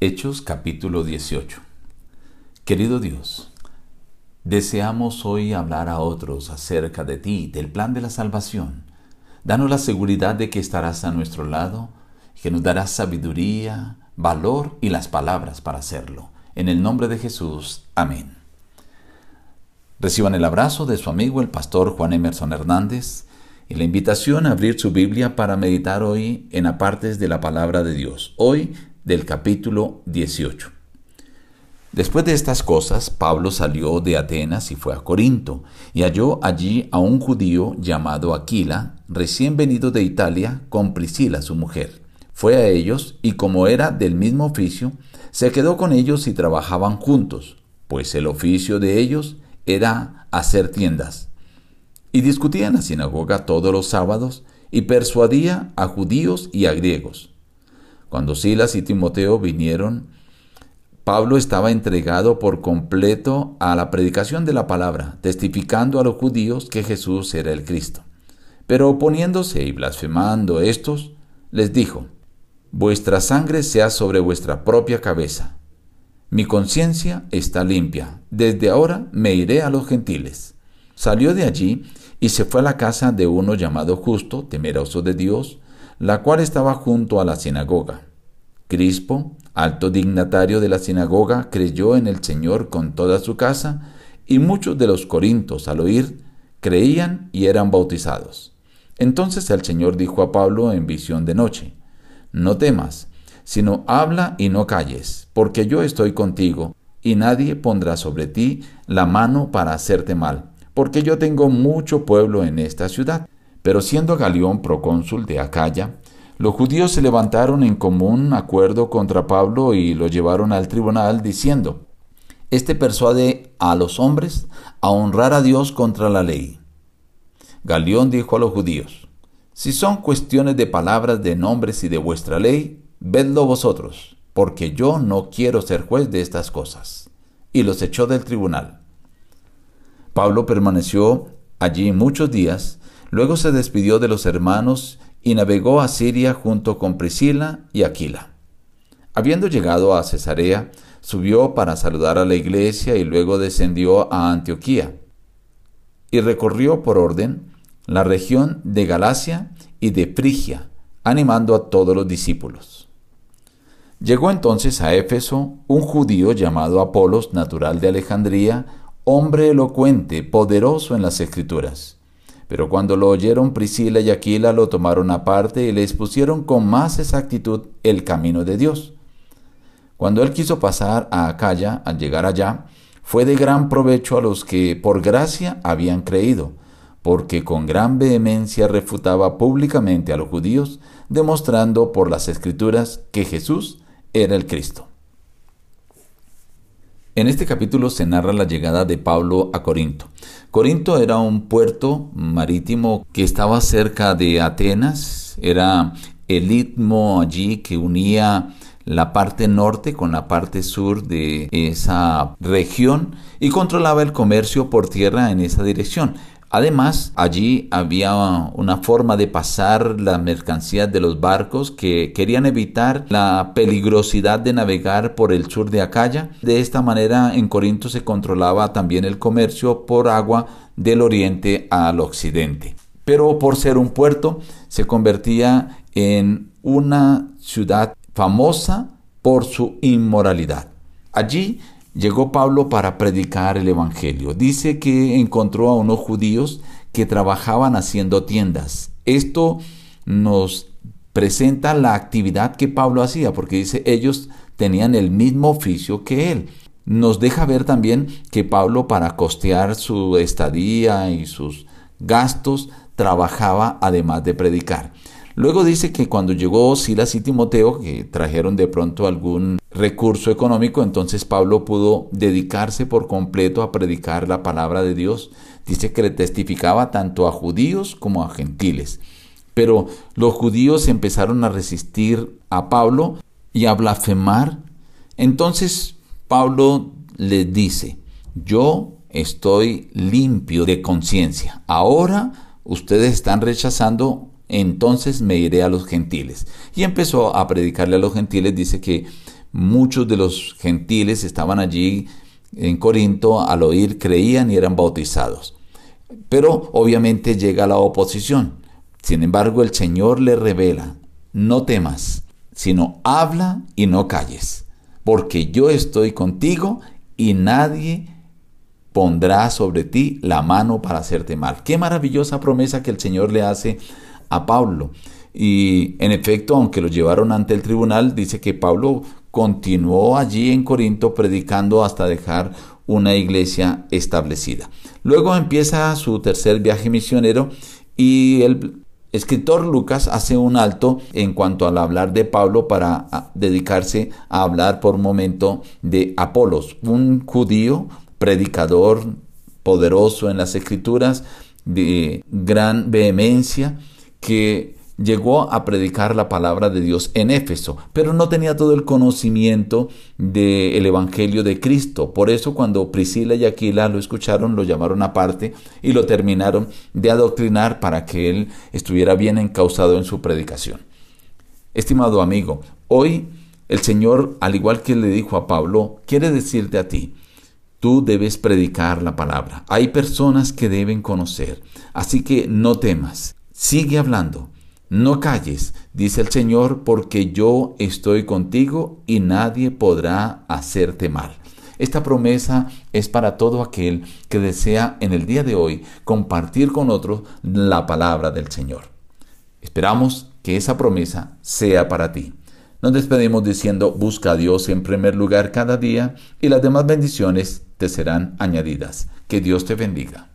Hechos capítulo 18 Querido Dios, deseamos hoy hablar a otros acerca de ti, del plan de la salvación. Danos la seguridad de que estarás a nuestro lado, que nos darás sabiduría, valor y las palabras para hacerlo. En el nombre de Jesús. Amén. Reciban el abrazo de su amigo el pastor Juan Emerson Hernández y la invitación a abrir su Biblia para meditar hoy en apartes de la palabra de Dios. Hoy del capítulo 18. Después de estas cosas, Pablo salió de Atenas y fue a Corinto, y halló allí a un judío llamado Aquila, recién venido de Italia, con Priscila su mujer. Fue a ellos, y como era del mismo oficio, se quedó con ellos y trabajaban juntos, pues el oficio de ellos era hacer tiendas. Y discutía en la sinagoga todos los sábados, y persuadía a judíos y a griegos. Cuando Silas y Timoteo vinieron, Pablo estaba entregado por completo a la predicación de la palabra, testificando a los judíos que Jesús era el Cristo. Pero oponiéndose y blasfemando estos, les dijo, Vuestra sangre sea sobre vuestra propia cabeza. Mi conciencia está limpia. Desde ahora me iré a los gentiles. Salió de allí y se fue a la casa de uno llamado justo, temeroso de Dios, la cual estaba junto a la sinagoga. Crispo, alto dignatario de la sinagoga, creyó en el Señor con toda su casa, y muchos de los corintos al oír creían y eran bautizados. Entonces el Señor dijo a Pablo en visión de noche, No temas, sino habla y no calles, porque yo estoy contigo, y nadie pondrá sobre ti la mano para hacerte mal, porque yo tengo mucho pueblo en esta ciudad. Pero siendo Galión procónsul de Acaya, los judíos se levantaron en común acuerdo contra Pablo y lo llevaron al tribunal diciendo, Este persuade a los hombres a honrar a Dios contra la ley. Galión dijo a los judíos, Si son cuestiones de palabras, de nombres y de vuestra ley, vedlo vosotros, porque yo no quiero ser juez de estas cosas. Y los echó del tribunal. Pablo permaneció allí muchos días, Luego se despidió de los hermanos y navegó a Siria junto con Priscila y Aquila. Habiendo llegado a Cesarea, subió para saludar a la iglesia y luego descendió a Antioquía y recorrió por orden la región de Galacia y de Frigia, animando a todos los discípulos. Llegó entonces a Éfeso un judío llamado Apolos, natural de Alejandría, hombre elocuente, poderoso en las escrituras pero cuando lo oyeron Priscila y Aquila lo tomaron aparte y le expusieron con más exactitud el camino de Dios. Cuando él quiso pasar a Acaya, al llegar allá, fue de gran provecho a los que por gracia habían creído, porque con gran vehemencia refutaba públicamente a los judíos, demostrando por las escrituras que Jesús era el Cristo. En este capítulo se narra la llegada de Pablo a Corinto. Corinto era un puerto marítimo que estaba cerca de Atenas, era el istmo allí que unía la parte norte con la parte sur de esa región y controlaba el comercio por tierra en esa dirección. Además, allí había una forma de pasar las mercancías de los barcos que querían evitar la peligrosidad de navegar por el sur de Acaya. De esta manera, en Corinto se controlaba también el comercio por agua del oriente al occidente. Pero por ser un puerto, se convertía en una ciudad famosa por su inmoralidad. Allí llegó Pablo para predicar el Evangelio. Dice que encontró a unos judíos que trabajaban haciendo tiendas. Esto nos presenta la actividad que Pablo hacía, porque dice ellos tenían el mismo oficio que él. Nos deja ver también que Pablo para costear su estadía y sus gastos trabajaba además de predicar. Luego dice que cuando llegó Silas y Timoteo, que trajeron de pronto algún recurso económico, entonces Pablo pudo dedicarse por completo a predicar la palabra de Dios. Dice que le testificaba tanto a judíos como a gentiles. Pero los judíos empezaron a resistir a Pablo y a blasfemar. Entonces Pablo les dice, yo estoy limpio de conciencia. Ahora ustedes están rechazando entonces me iré a los gentiles. Y empezó a predicarle a los gentiles, dice que muchos de los gentiles estaban allí en Corinto, al oír creían y eran bautizados. Pero obviamente llega la oposición. Sin embargo, el Señor le revela, no temas, sino habla y no calles, porque yo estoy contigo y nadie pondrá sobre ti la mano para hacerte mal. Qué maravillosa promesa que el Señor le hace a Pablo. Y en efecto, aunque lo llevaron ante el tribunal, dice que Pablo continuó allí en Corinto predicando hasta dejar una iglesia establecida. Luego empieza su tercer viaje misionero y el escritor Lucas hace un alto en cuanto al hablar de Pablo para ah, dedicarse a hablar por un momento de Apolos, un judío predicador poderoso en las escrituras, de gran vehemencia, que llegó a predicar la palabra de Dios en Éfeso, pero no tenía todo el conocimiento del Evangelio de Cristo. Por eso cuando Priscila y Aquila lo escucharon, lo llamaron aparte y lo terminaron de adoctrinar para que él estuviera bien encausado en su predicación. Estimado amigo, hoy el Señor, al igual que le dijo a Pablo, quiere decirte a ti, tú debes predicar la palabra. Hay personas que deben conocer, así que no temas, sigue hablando no calles, dice el Señor, porque yo estoy contigo y nadie podrá hacerte mal. Esta promesa es para todo aquel que desea en el día de hoy compartir con otros la palabra del Señor. Esperamos que esa promesa sea para ti. Nos despedimos diciendo, busca a Dios en primer lugar cada día y las demás bendiciones te serán añadidas. Que Dios te bendiga.